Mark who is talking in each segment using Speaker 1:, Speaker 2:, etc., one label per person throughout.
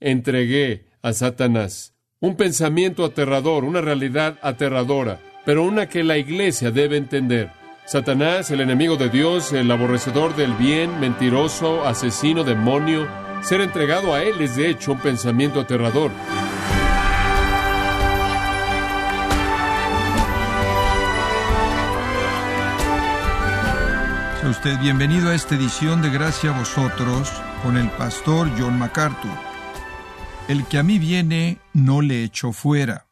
Speaker 1: entregué a Satanás. Un pensamiento aterrador, una realidad aterradora, pero una que la iglesia debe entender. Satanás, el enemigo de Dios, el aborrecedor del bien, mentiroso, asesino, demonio, ser entregado a él es de hecho un pensamiento aterrador.
Speaker 2: Sea usted bienvenido a esta edición de Gracia a vosotros con el pastor John MacArthur. El que a mí viene, no le echo fuera.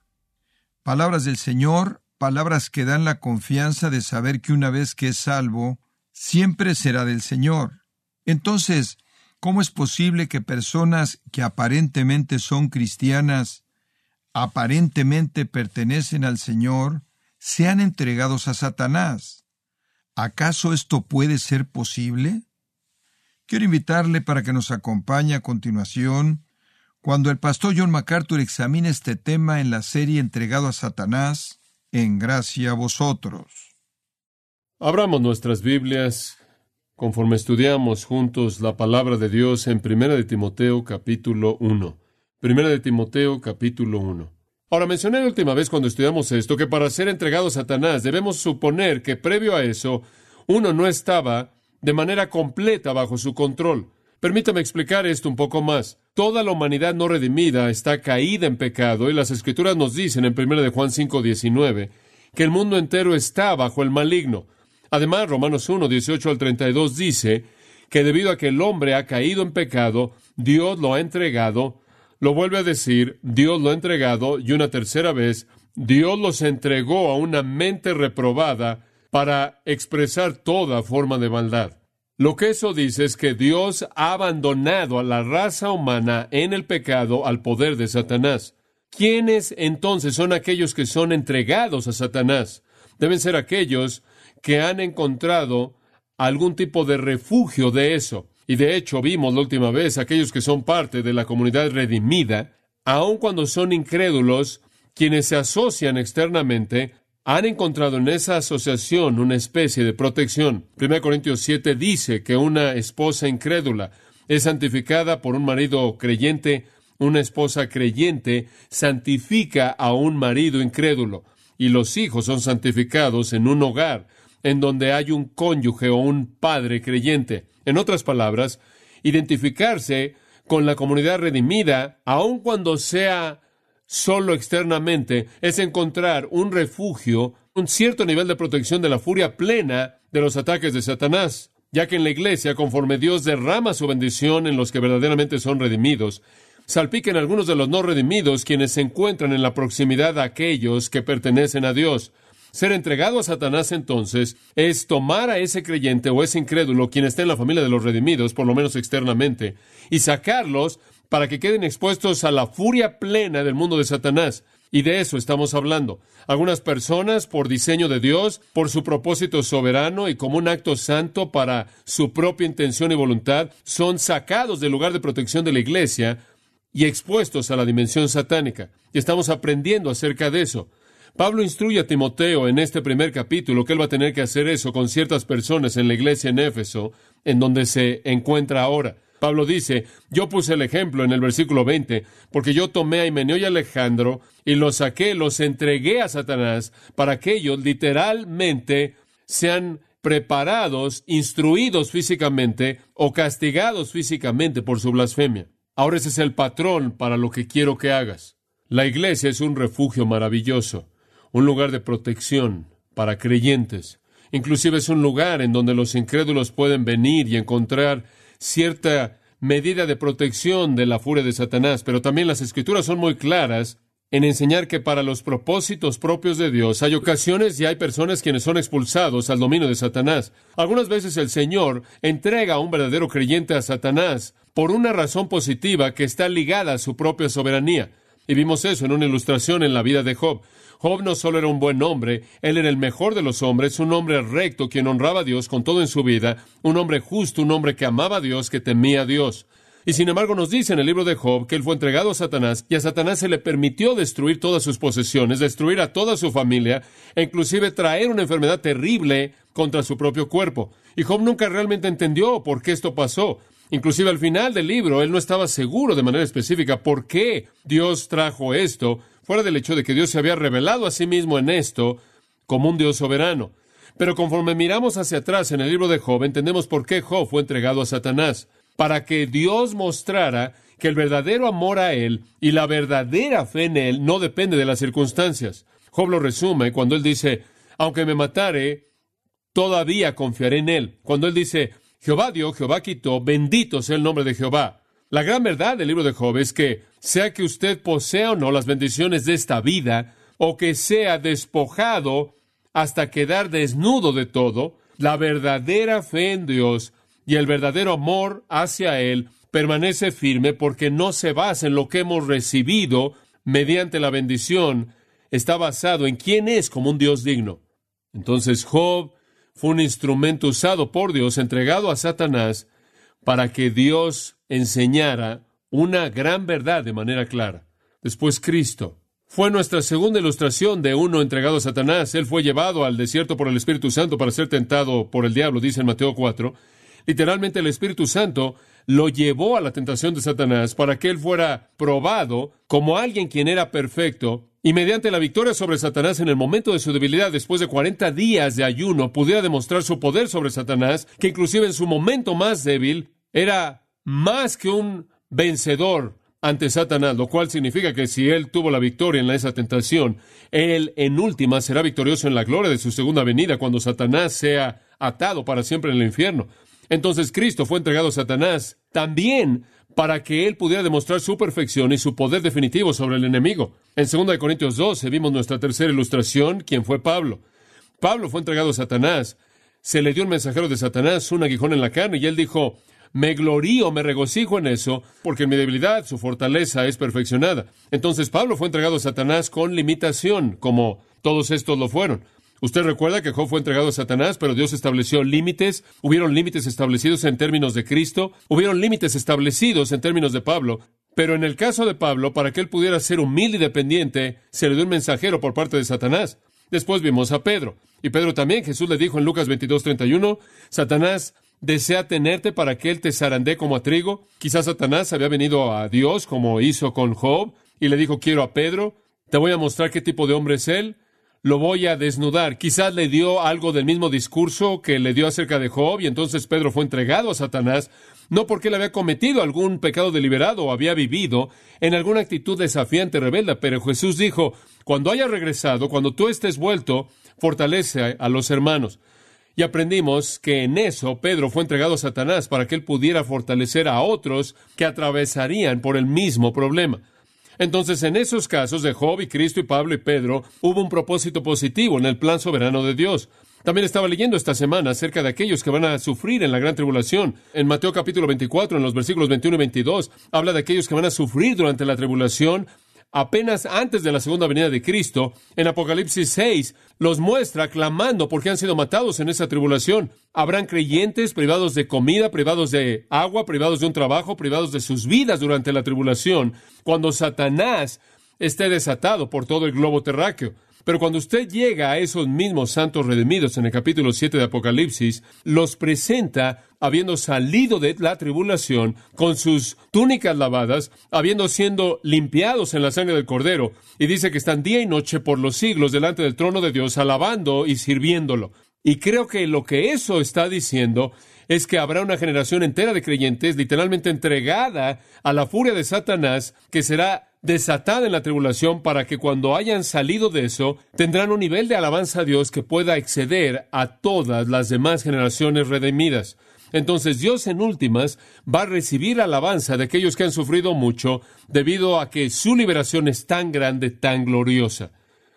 Speaker 2: Palabras del Señor, palabras que dan la confianza de saber que una vez que es salvo, siempre será del Señor. Entonces, ¿cómo es posible que personas que aparentemente son cristianas, aparentemente pertenecen al Señor, sean entregados a Satanás? ¿Acaso esto puede ser posible? Quiero invitarle para que nos acompañe a continuación cuando el pastor John MacArthur examine este tema en la serie Entregado a Satanás, en gracia a vosotros.
Speaker 1: Abramos nuestras Biblias conforme estudiamos juntos la palabra de Dios en 1 de Timoteo capítulo 1. 1 de Timoteo capítulo 1. Ahora mencioné la última vez cuando estudiamos esto que para ser entregado a Satanás debemos suponer que previo a eso uno no estaba de manera completa bajo su control. Permítame explicar esto un poco más. Toda la humanidad no redimida está caída en pecado y las escrituras nos dicen en 1 de Juan 5:19 que el mundo entero está bajo el maligno. Además, Romanos 1, 18 al 32 dice que debido a que el hombre ha caído en pecado, Dios lo ha entregado lo vuelve a decir, Dios lo ha entregado y una tercera vez, Dios los entregó a una mente reprobada para expresar toda forma de maldad. Lo que eso dice es que Dios ha abandonado a la raza humana en el pecado al poder de Satanás. ¿Quiénes entonces son aquellos que son entregados a Satanás? Deben ser aquellos que han encontrado algún tipo de refugio de eso. Y de hecho vimos la última vez aquellos que son parte de la comunidad redimida, aun cuando son incrédulos, quienes se asocian externamente, han encontrado en esa asociación una especie de protección. 1 Corintios 7 dice que una esposa incrédula es santificada por un marido creyente, una esposa creyente santifica a un marido incrédulo, y los hijos son santificados en un hogar en donde hay un cónyuge o un padre creyente. En otras palabras, identificarse con la comunidad redimida, aun cuando sea solo externamente, es encontrar un refugio, un cierto nivel de protección de la furia plena de los ataques de Satanás, ya que en la iglesia, conforme Dios derrama su bendición en los que verdaderamente son redimidos, salpiquen algunos de los no redimidos quienes se encuentran en la proximidad de aquellos que pertenecen a Dios. Ser entregado a Satanás entonces es tomar a ese creyente o ese incrédulo, quien está en la familia de los redimidos, por lo menos externamente, y sacarlos para que queden expuestos a la furia plena del mundo de Satanás. Y de eso estamos hablando. Algunas personas, por diseño de Dios, por su propósito soberano y como un acto santo para su propia intención y voluntad, son sacados del lugar de protección de la iglesia y expuestos a la dimensión satánica. Y estamos aprendiendo acerca de eso. Pablo instruye a Timoteo en este primer capítulo que él va a tener que hacer eso con ciertas personas en la iglesia en Éfeso, en donde se encuentra ahora. Pablo dice, yo puse el ejemplo en el versículo 20, porque yo tomé a Himeneo y Alejandro y los saqué, los entregué a Satanás para que ellos literalmente sean preparados, instruidos físicamente o castigados físicamente por su blasfemia. Ahora ese es el patrón para lo que quiero que hagas. La iglesia es un refugio maravilloso un lugar de protección para creyentes. Inclusive es un lugar en donde los incrédulos pueden venir y encontrar cierta medida de protección de la furia de Satanás, pero también las escrituras son muy claras en enseñar que para los propósitos propios de Dios hay ocasiones y hay personas quienes son expulsados al dominio de Satanás. Algunas veces el Señor entrega a un verdadero creyente a Satanás por una razón positiva que está ligada a su propia soberanía. Y vimos eso en una ilustración en la vida de Job. Job no solo era un buen hombre, él era el mejor de los hombres, un hombre recto, quien honraba a Dios con todo en su vida, un hombre justo, un hombre que amaba a Dios, que temía a Dios. Y sin embargo nos dice en el libro de Job que él fue entregado a Satanás y a Satanás se le permitió destruir todas sus posesiones, destruir a toda su familia e inclusive traer una enfermedad terrible contra su propio cuerpo. Y Job nunca realmente entendió por qué esto pasó. Inclusive al final del libro, él no estaba seguro de manera específica por qué Dios trajo esto, fuera del hecho de que Dios se había revelado a sí mismo en esto como un Dios soberano. Pero conforme miramos hacia atrás en el libro de Job, entendemos por qué Job fue entregado a Satanás, para que Dios mostrara que el verdadero amor a Él y la verdadera fe en Él no depende de las circunstancias. Job lo resume cuando él dice, aunque me matare, todavía confiaré en Él. Cuando él dice, Jehová dio, Jehová quitó, bendito sea el nombre de Jehová. La gran verdad del libro de Job es que, sea que usted posea o no las bendiciones de esta vida, o que sea despojado hasta quedar desnudo de todo, la verdadera fe en Dios y el verdadero amor hacia Él permanece firme porque no se basa en lo que hemos recibido mediante la bendición, está basado en quién es como un Dios digno. Entonces Job fue un instrumento usado por Dios, entregado a Satanás, para que Dios enseñara una gran verdad de manera clara. Después Cristo fue nuestra segunda ilustración de uno entregado a Satanás. Él fue llevado al desierto por el Espíritu Santo para ser tentado por el diablo, dice en Mateo 4. Literalmente el Espíritu Santo lo llevó a la tentación de Satanás para que él fuera probado como alguien quien era perfecto y mediante la victoria sobre Satanás en el momento de su debilidad, después de 40 días de ayuno, pudiera demostrar su poder sobre Satanás, que inclusive en su momento más débil era más que un vencedor ante Satanás, lo cual significa que si él tuvo la victoria en esa tentación, él en última será victorioso en la gloria de su segunda venida cuando Satanás sea atado para siempre en el infierno. Entonces Cristo fue entregado a Satanás también para que él pudiera demostrar su perfección y su poder definitivo sobre el enemigo. En 2 Corintios 12 vimos nuestra tercera ilustración, quien fue Pablo. Pablo fue entregado a Satanás. Se le dio un mensajero de Satanás, un aguijón en la carne, y él dijo, me glorío, me regocijo en eso, porque en mi debilidad su fortaleza es perfeccionada. Entonces Pablo fue entregado a Satanás con limitación, como todos estos lo fueron. Usted recuerda que Job fue entregado a Satanás, pero Dios estableció límites. Hubieron límites establecidos en términos de Cristo. Hubieron límites establecidos en términos de Pablo. Pero en el caso de Pablo, para que él pudiera ser humilde y dependiente, se le dio un mensajero por parte de Satanás. Después vimos a Pedro. Y Pedro también, Jesús le dijo en Lucas 22:31, Satanás desea tenerte para que él te zarandee como a trigo. Quizás Satanás había venido a Dios como hizo con Job y le dijo, quiero a Pedro, te voy a mostrar qué tipo de hombre es él lo voy a desnudar. Quizás le dio algo del mismo discurso que le dio acerca de Job y entonces Pedro fue entregado a Satanás, no porque él había cometido algún pecado deliberado o había vivido en alguna actitud desafiante, rebelde, pero Jesús dijo, cuando haya regresado, cuando tú estés vuelto, fortalece a los hermanos. Y aprendimos que en eso Pedro fue entregado a Satanás para que él pudiera fortalecer a otros que atravesarían por el mismo problema. Entonces, en esos casos de Job y Cristo y Pablo y Pedro, hubo un propósito positivo en el plan soberano de Dios. También estaba leyendo esta semana acerca de aquellos que van a sufrir en la gran tribulación. En Mateo capítulo 24, en los versículos 21 y 22, habla de aquellos que van a sufrir durante la tribulación apenas antes de la segunda venida de Cristo, en Apocalipsis 6, los muestra clamando porque han sido matados en esa tribulación. Habrán creyentes privados de comida, privados de agua, privados de un trabajo, privados de sus vidas durante la tribulación, cuando Satanás esté desatado por todo el globo terráqueo. Pero cuando usted llega a esos mismos santos redimidos en el capítulo 7 de Apocalipsis, los presenta habiendo salido de la tribulación con sus túnicas lavadas, habiendo sido limpiados en la sangre del Cordero, y dice que están día y noche por los siglos delante del trono de Dios, alabando y sirviéndolo. Y creo que lo que eso está diciendo es que habrá una generación entera de creyentes literalmente entregada a la furia de Satanás, que será desatada en la tribulación para que cuando hayan salido de eso tendrán un nivel de alabanza a Dios que pueda exceder a todas las demás generaciones redimidas. Entonces Dios en últimas va a recibir alabanza de aquellos que han sufrido mucho debido a que su liberación es tan grande, tan gloriosa.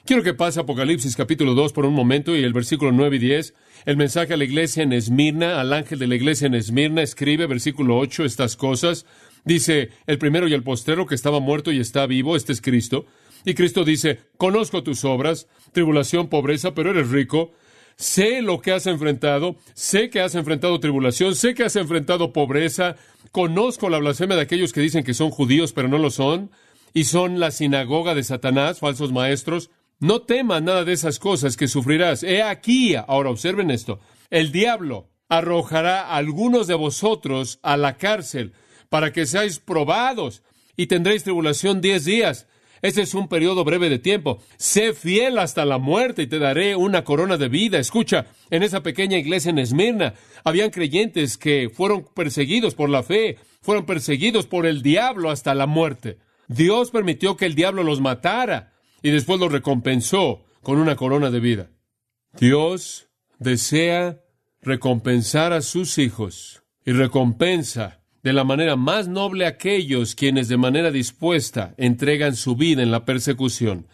Speaker 1: Quiero que pase Apocalipsis capítulo 2 por un momento y el versículo 9 y 10. El mensaje a la iglesia en Esmirna, al ángel de la iglesia en Esmirna, escribe versículo 8 estas cosas. Dice, el primero y el postero que estaba muerto y está vivo, este es Cristo. Y Cristo dice, conozco tus obras, tribulación, pobreza, pero eres rico. Sé lo que has enfrentado, sé que has enfrentado tribulación, sé que has enfrentado pobreza, conozco la blasfemia de aquellos que dicen que son judíos, pero no lo son, y son la sinagoga de Satanás, falsos maestros. No temas nada de esas cosas que sufrirás. He aquí, ahora observen esto, el diablo arrojará a algunos de vosotros a la cárcel para que seáis probados y tendréis tribulación diez días. Ese es un periodo breve de tiempo. Sé fiel hasta la muerte y te daré una corona de vida. Escucha, en esa pequeña iglesia en Esmirna habían creyentes que fueron perseguidos por la fe, fueron perseguidos por el diablo hasta la muerte. Dios permitió que el diablo los matara y después los recompensó con una corona de vida. Dios desea recompensar a sus hijos y recompensa de la manera más noble aquellos quienes de manera dispuesta entregan su vida en la persecución.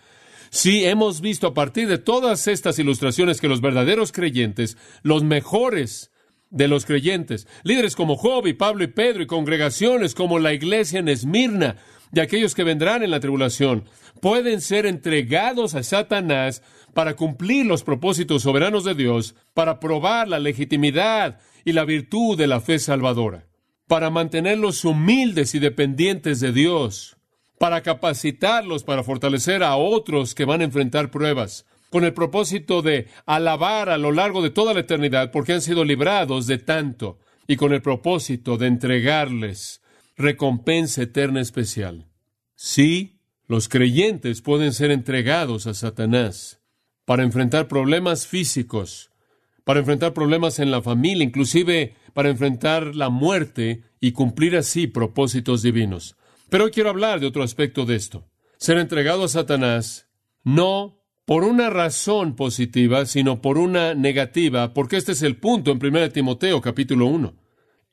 Speaker 1: Sí, hemos visto a partir de todas estas ilustraciones que los verdaderos creyentes, los mejores de los creyentes, líderes como Job y Pablo y Pedro y congregaciones como la iglesia en Esmirna, de aquellos que vendrán en la tribulación, pueden ser entregados a Satanás para cumplir los propósitos soberanos de Dios, para probar la legitimidad y la virtud de la fe salvadora para mantenerlos humildes y dependientes de Dios, para capacitarlos para fortalecer a otros que van a enfrentar pruebas, con el propósito de alabar a lo largo de toda la eternidad porque han sido librados de tanto y con el propósito de entregarles recompensa eterna especial. Sí, los creyentes pueden ser entregados a Satanás para enfrentar problemas físicos, para enfrentar problemas en la familia, inclusive para enfrentar la muerte y cumplir así propósitos divinos. Pero hoy quiero hablar de otro aspecto de esto. Ser entregado a Satanás no por una razón positiva, sino por una negativa, porque este es el punto en 1 Timoteo capítulo 1.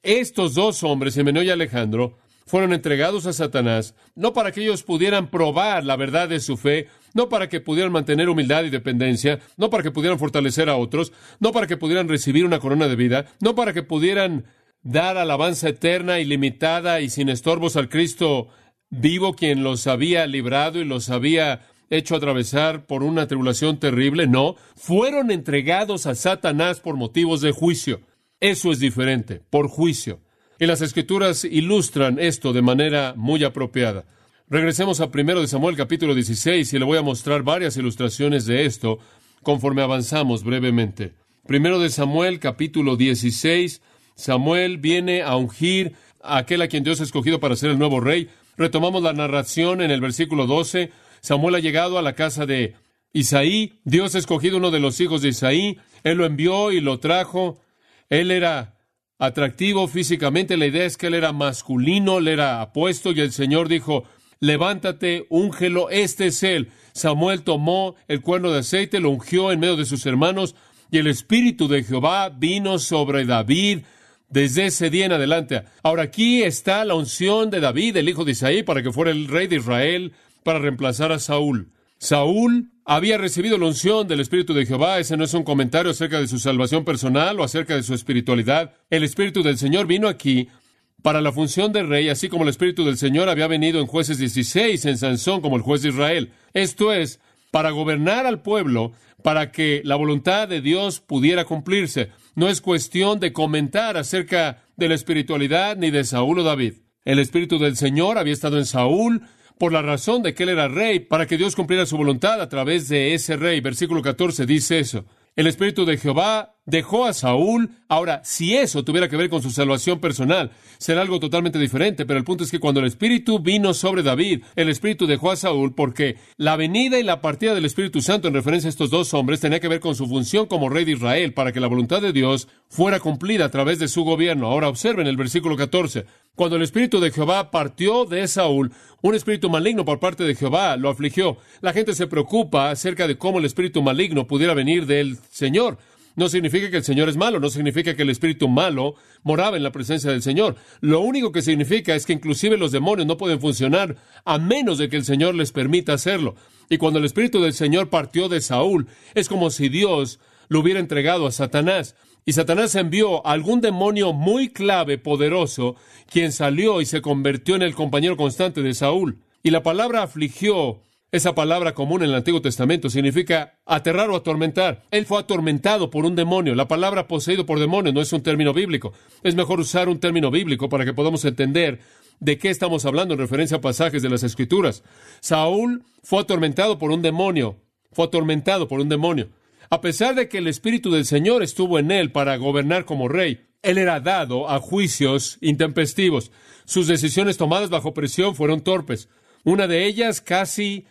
Speaker 1: Estos dos hombres, Himeneo y Alejandro, fueron entregados a Satanás, no para que ellos pudieran probar la verdad de su fe, no para que pudieran mantener humildad y dependencia, no para que pudieran fortalecer a otros, no para que pudieran recibir una corona de vida, no para que pudieran dar alabanza eterna, ilimitada y sin estorbos al Cristo vivo, quien los había librado y los había hecho atravesar por una tribulación terrible. No, fueron entregados a Satanás por motivos de juicio. Eso es diferente, por juicio. Y las escrituras ilustran esto de manera muy apropiada. Regresemos a primero de Samuel capítulo 16 y le voy a mostrar varias ilustraciones de esto conforme avanzamos brevemente. Primero de Samuel capítulo 16, Samuel viene a ungir a aquel a quien Dios ha escogido para ser el nuevo rey. Retomamos la narración en el versículo 12. Samuel ha llegado a la casa de Isaí. Dios ha escogido uno de los hijos de Isaí. Él lo envió y lo trajo. Él era atractivo físicamente. La idea es que él era masculino, él era apuesto y el Señor dijo, levántate, úngelo, este es él. Samuel tomó el cuerno de aceite, lo ungió en medio de sus hermanos, y el Espíritu de Jehová vino sobre David desde ese día en adelante. Ahora aquí está la unción de David, el hijo de Isaí, para que fuera el rey de Israel, para reemplazar a Saúl. Saúl había recibido la unción del Espíritu de Jehová. Ese no es un comentario acerca de su salvación personal o acerca de su espiritualidad. El Espíritu del Señor vino aquí para la función de rey, así como el Espíritu del Señor había venido en jueces 16 en Sansón como el juez de Israel. Esto es, para gobernar al pueblo, para que la voluntad de Dios pudiera cumplirse. No es cuestión de comentar acerca de la espiritualidad ni de Saúl o David. El Espíritu del Señor había estado en Saúl por la razón de que él era rey, para que Dios cumpliera su voluntad a través de ese rey. Versículo 14 dice eso. El Espíritu de Jehová dejó a Saúl. Ahora, si eso tuviera que ver con su salvación personal, será algo totalmente diferente, pero el punto es que cuando el Espíritu vino sobre David, el Espíritu dejó a Saúl porque la venida y la partida del Espíritu Santo en referencia a estos dos hombres tenía que ver con su función como rey de Israel para que la voluntad de Dios fuera cumplida a través de su gobierno. Ahora observen el versículo 14. Cuando el Espíritu de Jehová partió de Saúl, un espíritu maligno por parte de Jehová lo afligió. La gente se preocupa acerca de cómo el espíritu maligno pudiera venir del Señor. No significa que el Señor es malo, no significa que el espíritu malo moraba en la presencia del Señor. Lo único que significa es que inclusive los demonios no pueden funcionar a menos de que el Señor les permita hacerlo. Y cuando el espíritu del Señor partió de Saúl, es como si Dios lo hubiera entregado a Satanás. Y Satanás envió a algún demonio muy clave, poderoso, quien salió y se convirtió en el compañero constante de Saúl. Y la palabra afligió, esa palabra común en el Antiguo Testamento, significa aterrar o atormentar. Él fue atormentado por un demonio. La palabra poseído por demonio no es un término bíblico. Es mejor usar un término bíblico para que podamos entender de qué estamos hablando en referencia a pasajes de las Escrituras. Saúl fue atormentado por un demonio. Fue atormentado por un demonio. A pesar de que el Espíritu del Señor estuvo en él para gobernar como rey, él era dado a juicios intempestivos. Sus decisiones tomadas bajo presión fueron torpes. Una de ellas casi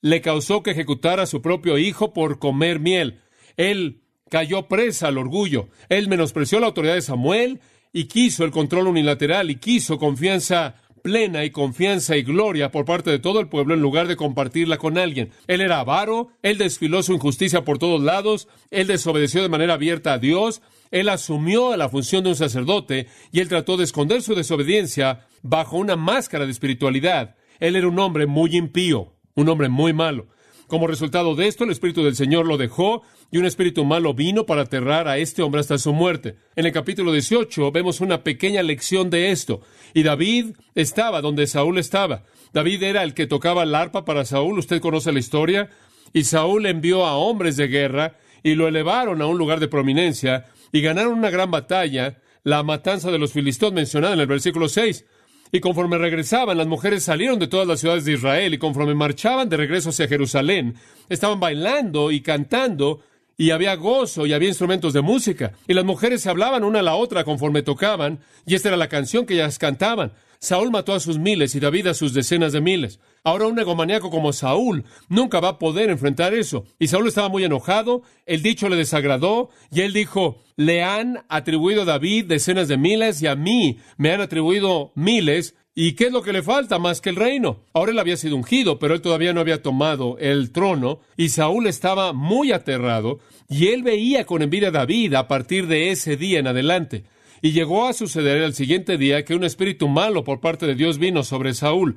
Speaker 1: le causó que ejecutara a su propio hijo por comer miel. Él cayó presa al orgullo. Él menospreció la autoridad de Samuel y quiso el control unilateral y quiso confianza plena y confianza y gloria por parte de todo el pueblo en lugar de compartirla con alguien. Él era avaro, él desfiló su injusticia por todos lados, él desobedeció de manera abierta a Dios, él asumió la función de un sacerdote y él trató de esconder su desobediencia bajo una máscara de espiritualidad. Él era un hombre muy impío, un hombre muy malo. Como resultado de esto, el Espíritu del Señor lo dejó y un espíritu malo vino para aterrar a este hombre hasta su muerte. En el capítulo 18 vemos una pequeña lección de esto. Y David estaba donde Saúl estaba. David era el que tocaba el arpa para Saúl. Usted conoce la historia. Y Saúl envió a hombres de guerra y lo elevaron a un lugar de prominencia y ganaron una gran batalla, la matanza de los filisteos mencionada en el versículo 6. Y conforme regresaban, las mujeres salieron de todas las ciudades de Israel y conforme marchaban de regreso hacia Jerusalén, estaban bailando y cantando y había gozo y había instrumentos de música. Y las mujeres se hablaban una a la otra conforme tocaban y esta era la canción que ellas cantaban. Saúl mató a sus miles y David a sus decenas de miles. Ahora un egomaniaco como Saúl nunca va a poder enfrentar eso. Y Saúl estaba muy enojado, el dicho le desagradó, y él dijo, le han atribuido a David decenas de miles y a mí me han atribuido miles. ¿Y qué es lo que le falta más que el reino? Ahora él había sido ungido, pero él todavía no había tomado el trono, y Saúl estaba muy aterrado, y él veía con envidia a David a partir de ese día en adelante. Y llegó a suceder el siguiente día que un espíritu malo por parte de Dios vino sobre Saúl.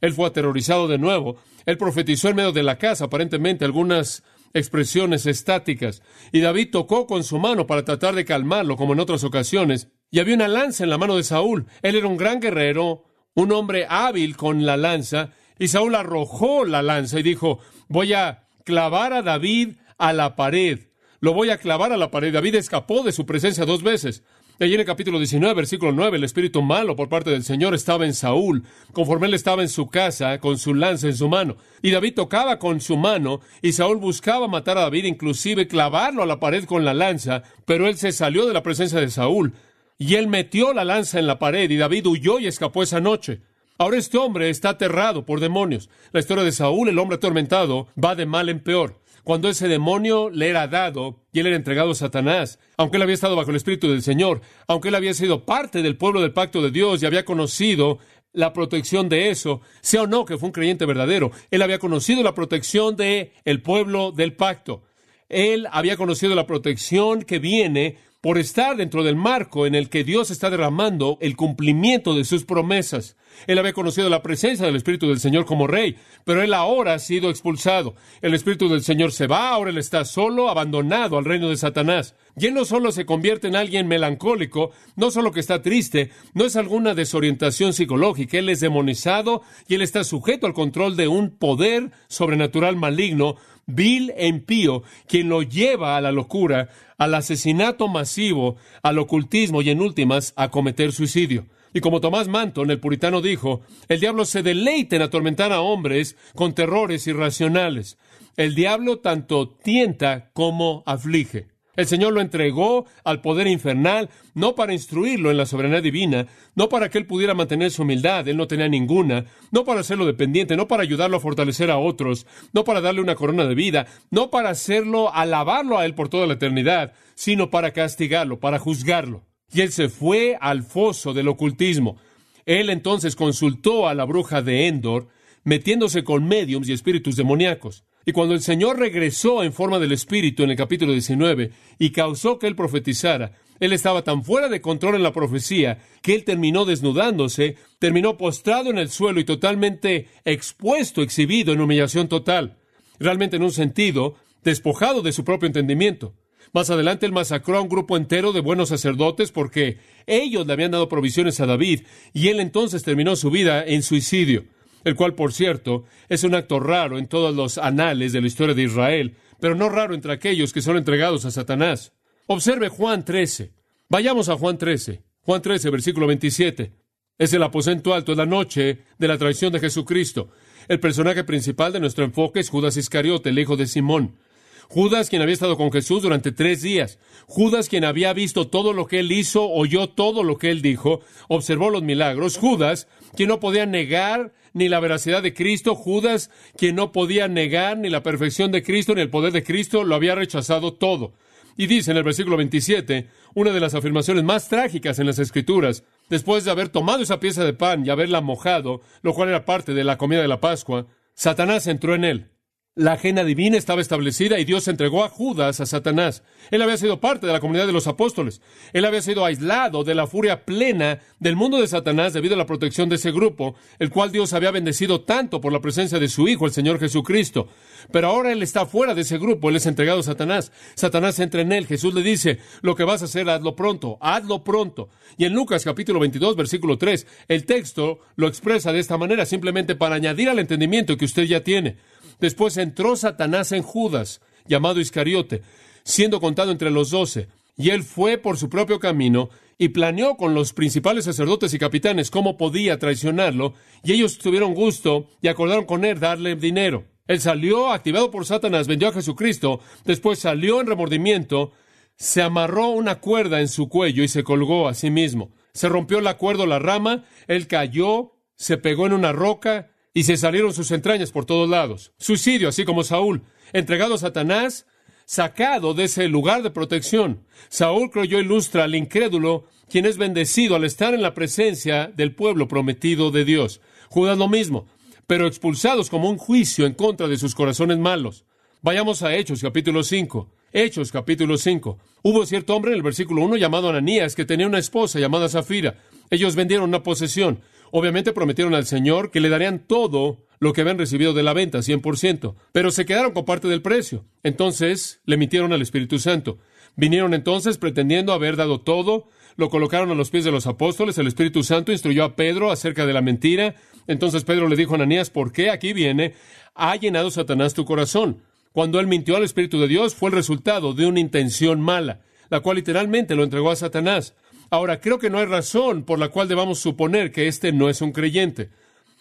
Speaker 1: Él fue aterrorizado de nuevo. Él profetizó en medio de la casa, aparentemente algunas expresiones estáticas. Y David tocó con su mano para tratar de calmarlo, como en otras ocasiones. Y había una lanza en la mano de Saúl. Él era un gran guerrero, un hombre hábil con la lanza. Y Saúl arrojó la lanza y dijo, voy a clavar a David a la pared. Lo voy a clavar a la pared. David escapó de su presencia dos veces. Allí en el capítulo 19, versículo 9, el espíritu malo por parte del Señor estaba en Saúl, conforme él estaba en su casa con su lanza en su mano. Y David tocaba con su mano, y Saúl buscaba matar a David, inclusive clavarlo a la pared con la lanza, pero él se salió de la presencia de Saúl, y él metió la lanza en la pared, y David huyó y escapó esa noche. Ahora este hombre está aterrado por demonios. La historia de Saúl, el hombre atormentado, va de mal en peor cuando ese demonio le era dado y él era entregado a Satanás, aunque él había estado bajo el Espíritu del Señor, aunque él había sido parte del pueblo del pacto de Dios y había conocido la protección de eso, sea o no que fue un creyente verdadero, él había conocido la protección de el pueblo del pacto. Él había conocido la protección que viene por estar dentro del marco en el que Dios está derramando el cumplimiento de sus promesas. Él había conocido la presencia del Espíritu del Señor como rey, pero él ahora ha sido expulsado. El Espíritu del Señor se va, ahora él está solo, abandonado al reino de Satanás. Y él no solo se convierte en alguien melancólico, no solo que está triste, no es alguna desorientación psicológica, él es demonizado y él está sujeto al control de un poder sobrenatural maligno, vil e impío, quien lo lleva a la locura, al asesinato masivo, al ocultismo y en últimas a cometer suicidio. Y como Tomás Manton, el puritano, dijo, el diablo se deleita en atormentar a hombres con terrores irracionales. El diablo tanto tienta como aflige. El Señor lo entregó al poder infernal, no para instruirlo en la soberanía divina, no para que él pudiera mantener su humildad, él no tenía ninguna, no para hacerlo dependiente, no para ayudarlo a fortalecer a otros, no para darle una corona de vida, no para hacerlo alabarlo a él por toda la eternidad, sino para castigarlo, para juzgarlo. Y él se fue al foso del ocultismo. Él entonces consultó a la bruja de Endor, metiéndose con mediums y espíritus demoníacos. Y cuando el Señor regresó en forma del Espíritu en el capítulo 19 y causó que él profetizara, él estaba tan fuera de control en la profecía que él terminó desnudándose, terminó postrado en el suelo y totalmente expuesto, exhibido en humillación total. Realmente en un sentido, despojado de su propio entendimiento. Más adelante él masacró a un grupo entero de buenos sacerdotes porque ellos le habían dado provisiones a David y él entonces terminó su vida en suicidio el cual, por cierto, es un acto raro en todos los anales de la historia de Israel, pero no raro entre aquellos que son entregados a Satanás. Observe Juan 13. Vayamos a Juan 13. Juan 13, versículo 27. Es el aposento alto, de la noche de la traición de Jesucristo. El personaje principal de nuestro enfoque es Judas Iscariote, el hijo de Simón. Judas, quien había estado con Jesús durante tres días. Judas, quien había visto todo lo que él hizo, oyó todo lo que él dijo, observó los milagros. Judas, quien no podía negar ni la veracidad de Cristo. Judas, quien no podía negar ni la perfección de Cristo ni el poder de Cristo, lo había rechazado todo. Y dice en el versículo 27, una de las afirmaciones más trágicas en las Escrituras, después de haber tomado esa pieza de pan y haberla mojado, lo cual era parte de la comida de la Pascua, Satanás entró en él. La agenda divina estaba establecida y Dios entregó a Judas a Satanás. Él había sido parte de la comunidad de los apóstoles. Él había sido aislado de la furia plena del mundo de Satanás debido a la protección de ese grupo, el cual Dios había bendecido tanto por la presencia de su Hijo, el Señor Jesucristo. Pero ahora él está fuera de ese grupo, él es entregado a Satanás. Satanás entra en él. Jesús le dice, lo que vas a hacer, hazlo pronto, hazlo pronto. Y en Lucas capítulo 22, versículo 3, el texto lo expresa de esta manera, simplemente para añadir al entendimiento que usted ya tiene. Después entró Satanás en Judas, llamado Iscariote, siendo contado entre los doce, y él fue por su propio camino y planeó con los principales sacerdotes y capitanes cómo podía traicionarlo, y ellos tuvieron gusto y acordaron con él darle dinero. Él salió, activado por Satanás, vendió a Jesucristo, después salió en remordimiento, se amarró una cuerda en su cuello y se colgó a sí mismo. Se rompió la cuerda o la rama, él cayó, se pegó en una roca y se salieron sus entrañas por todos lados. Suicidio, así como Saúl, entregado a Satanás, sacado de ese lugar de protección. Saúl creyó ilustra al incrédulo, quien es bendecido al estar en la presencia del pueblo prometido de Dios. Judas lo mismo, pero expulsados como un juicio en contra de sus corazones malos. Vayamos a Hechos capítulo 5. Hechos capítulo 5. Hubo cierto hombre en el versículo 1 llamado Ananías que tenía una esposa llamada Zafira. Ellos vendieron una posesión. Obviamente prometieron al Señor que le darían todo lo que habían recibido de la venta, 100%, pero se quedaron con parte del precio. Entonces le mintieron al Espíritu Santo. Vinieron entonces pretendiendo haber dado todo, lo colocaron a los pies de los apóstoles, el Espíritu Santo instruyó a Pedro acerca de la mentira. Entonces Pedro le dijo a Ananías, ¿por qué aquí viene? Ha llenado Satanás tu corazón. Cuando él mintió al Espíritu de Dios fue el resultado de una intención mala, la cual literalmente lo entregó a Satanás. Ahora, creo que no hay razón por la cual debamos suponer que este no es un creyente.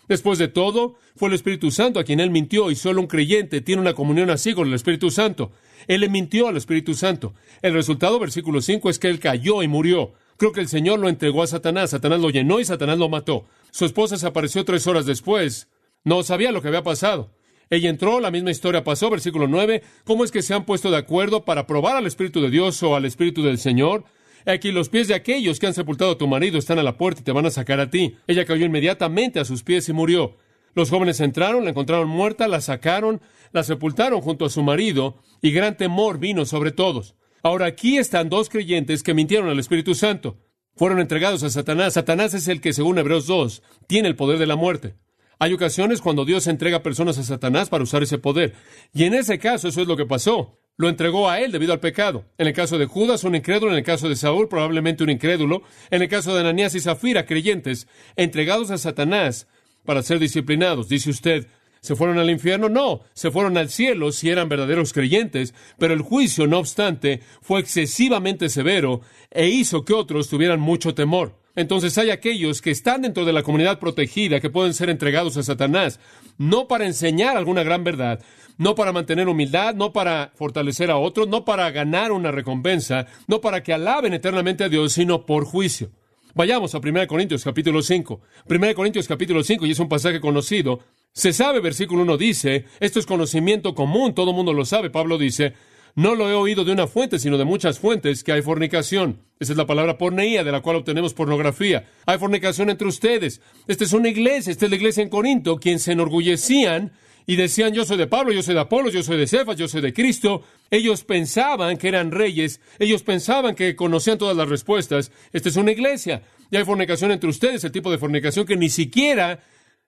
Speaker 1: Después de todo, fue el Espíritu Santo a quien él mintió y solo un creyente tiene una comunión así con el Espíritu Santo. Él le mintió al Espíritu Santo. El resultado, versículo 5, es que él cayó y murió. Creo que el Señor lo entregó a Satanás. Satanás lo llenó y Satanás lo mató. Su esposa se apareció tres horas después. No sabía lo que había pasado. Ella entró, la misma historia pasó, versículo 9. ¿Cómo es que se han puesto de acuerdo para probar al Espíritu de Dios o al Espíritu del Señor? Aquí los pies de aquellos que han sepultado a tu marido están a la puerta y te van a sacar a ti. Ella cayó inmediatamente a sus pies y murió. Los jóvenes entraron, la encontraron muerta, la sacaron, la sepultaron junto a su marido, y gran temor vino sobre todos. Ahora aquí están dos creyentes que mintieron al Espíritu Santo. Fueron entregados a Satanás. Satanás es el que, según Hebreos 2, tiene el poder de la muerte. Hay ocasiones cuando Dios entrega personas a Satanás para usar ese poder. Y en ese caso eso es lo que pasó lo entregó a él debido al pecado. En el caso de Judas, un incrédulo, en el caso de Saúl, probablemente un incrédulo, en el caso de Ananías y Zafira, creyentes, entregados a Satanás para ser disciplinados. Dice usted, ¿se fueron al infierno? No, se fueron al cielo si eran verdaderos creyentes, pero el juicio, no obstante, fue excesivamente severo e hizo que otros tuvieran mucho temor. Entonces hay aquellos que están dentro de la comunidad protegida que pueden ser entregados a Satanás, no para enseñar alguna gran verdad, no para mantener humildad, no para fortalecer a otros, no para ganar una recompensa, no para que alaben eternamente a Dios, sino por juicio. Vayamos a 1 Corintios capítulo 5. 1 Corintios capítulo 5, y es un pasaje conocido. Se sabe, versículo 1 dice, esto es conocimiento común, todo el mundo lo sabe. Pablo dice, no lo he oído de una fuente, sino de muchas fuentes, que hay fornicación. Esa es la palabra porneía, de la cual obtenemos pornografía. Hay fornicación entre ustedes. Esta es una iglesia, esta es la iglesia en Corinto, quien se enorgullecían y decían yo soy de Pablo, yo soy de Apolo, yo soy de Cefas, yo soy de Cristo. Ellos pensaban que eran reyes, ellos pensaban que conocían todas las respuestas. Esta es una iglesia. Y hay fornicación entre ustedes, el tipo de fornicación que ni siquiera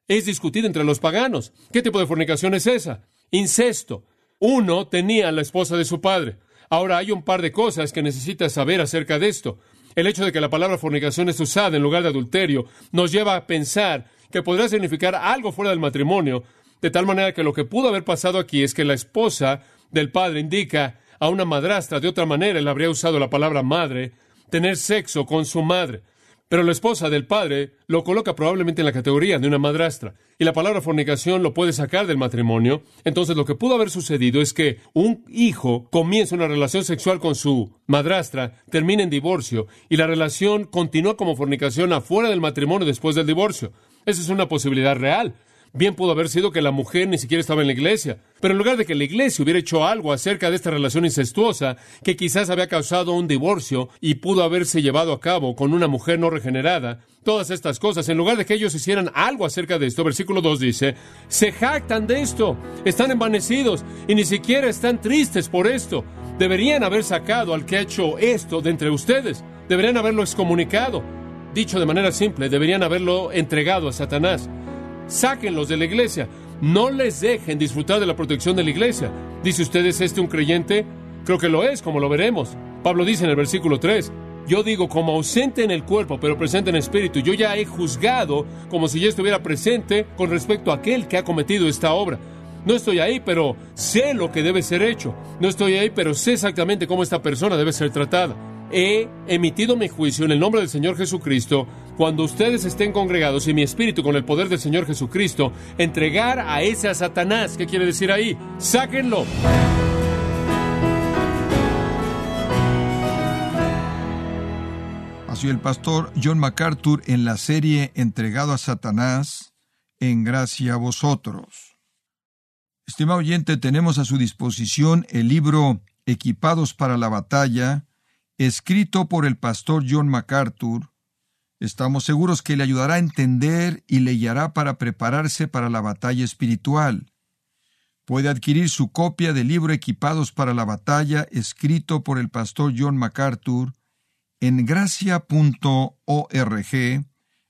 Speaker 1: es discutida entre los paganos. ¿Qué tipo de fornicación es esa? Incesto. Uno tenía la esposa de su padre. Ahora hay un par de cosas que necesitas saber acerca de esto. El hecho de que la palabra fornicación es usada en lugar de adulterio nos lleva a pensar que podría significar algo fuera del matrimonio, de tal manera que lo que pudo haber pasado aquí es que la esposa del padre indica a una madrastra, de otra manera él habría usado la palabra madre, tener sexo con su madre. Pero la esposa del padre lo coloca probablemente en la categoría de una madrastra. Y la palabra fornicación lo puede sacar del matrimonio. Entonces lo que pudo haber sucedido es que un hijo comienza una relación sexual con su madrastra, termina en divorcio y la relación continúa como fornicación afuera del matrimonio después del divorcio. Esa es una posibilidad real. Bien pudo haber sido que la mujer ni siquiera estaba en la iglesia, pero en lugar de que la iglesia hubiera hecho algo acerca de esta relación incestuosa, que quizás había causado un divorcio y pudo haberse llevado a cabo con una mujer no regenerada, todas estas cosas, en lugar de que ellos hicieran algo acerca de esto, versículo 2 dice, se jactan de esto, están envanecidos y ni siquiera están tristes por esto. Deberían haber sacado al que ha hecho esto de entre ustedes, deberían haberlo excomunicado. Dicho de manera simple, deberían haberlo entregado a Satanás sáquenlos de la iglesia. No les dejen disfrutar de la protección de la iglesia. Dice usted, ¿es este un creyente? Creo que lo es, como lo veremos. Pablo dice en el versículo 3, yo digo como ausente en el cuerpo, pero presente en espíritu. Yo ya he juzgado como si ya estuviera presente con respecto a aquel que ha cometido esta obra. No estoy ahí, pero sé lo que debe ser hecho. No estoy ahí, pero sé exactamente cómo esta persona debe ser tratada he emitido mi juicio en el nombre del Señor Jesucristo, cuando ustedes estén congregados y mi espíritu con el poder del Señor Jesucristo, entregar a ese a Satanás. ¿Qué quiere decir ahí? Sáquenlo.
Speaker 2: Así el pastor John MacArthur en la serie Entregado a Satanás, en gracia a vosotros. Estimado oyente, tenemos a su disposición el libro Equipados para la batalla, escrito por el pastor John MacArthur, estamos seguros que le ayudará a entender y le guiará para prepararse para la batalla espiritual. Puede adquirir su copia del libro Equipados para la batalla, escrito por el pastor John MacArthur, en gracia.org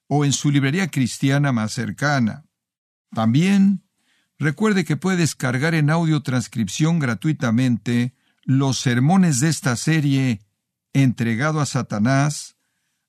Speaker 2: o en su librería cristiana más cercana. También recuerde que puede descargar en audio transcripción gratuitamente los sermones de esta serie entregado a Satanás,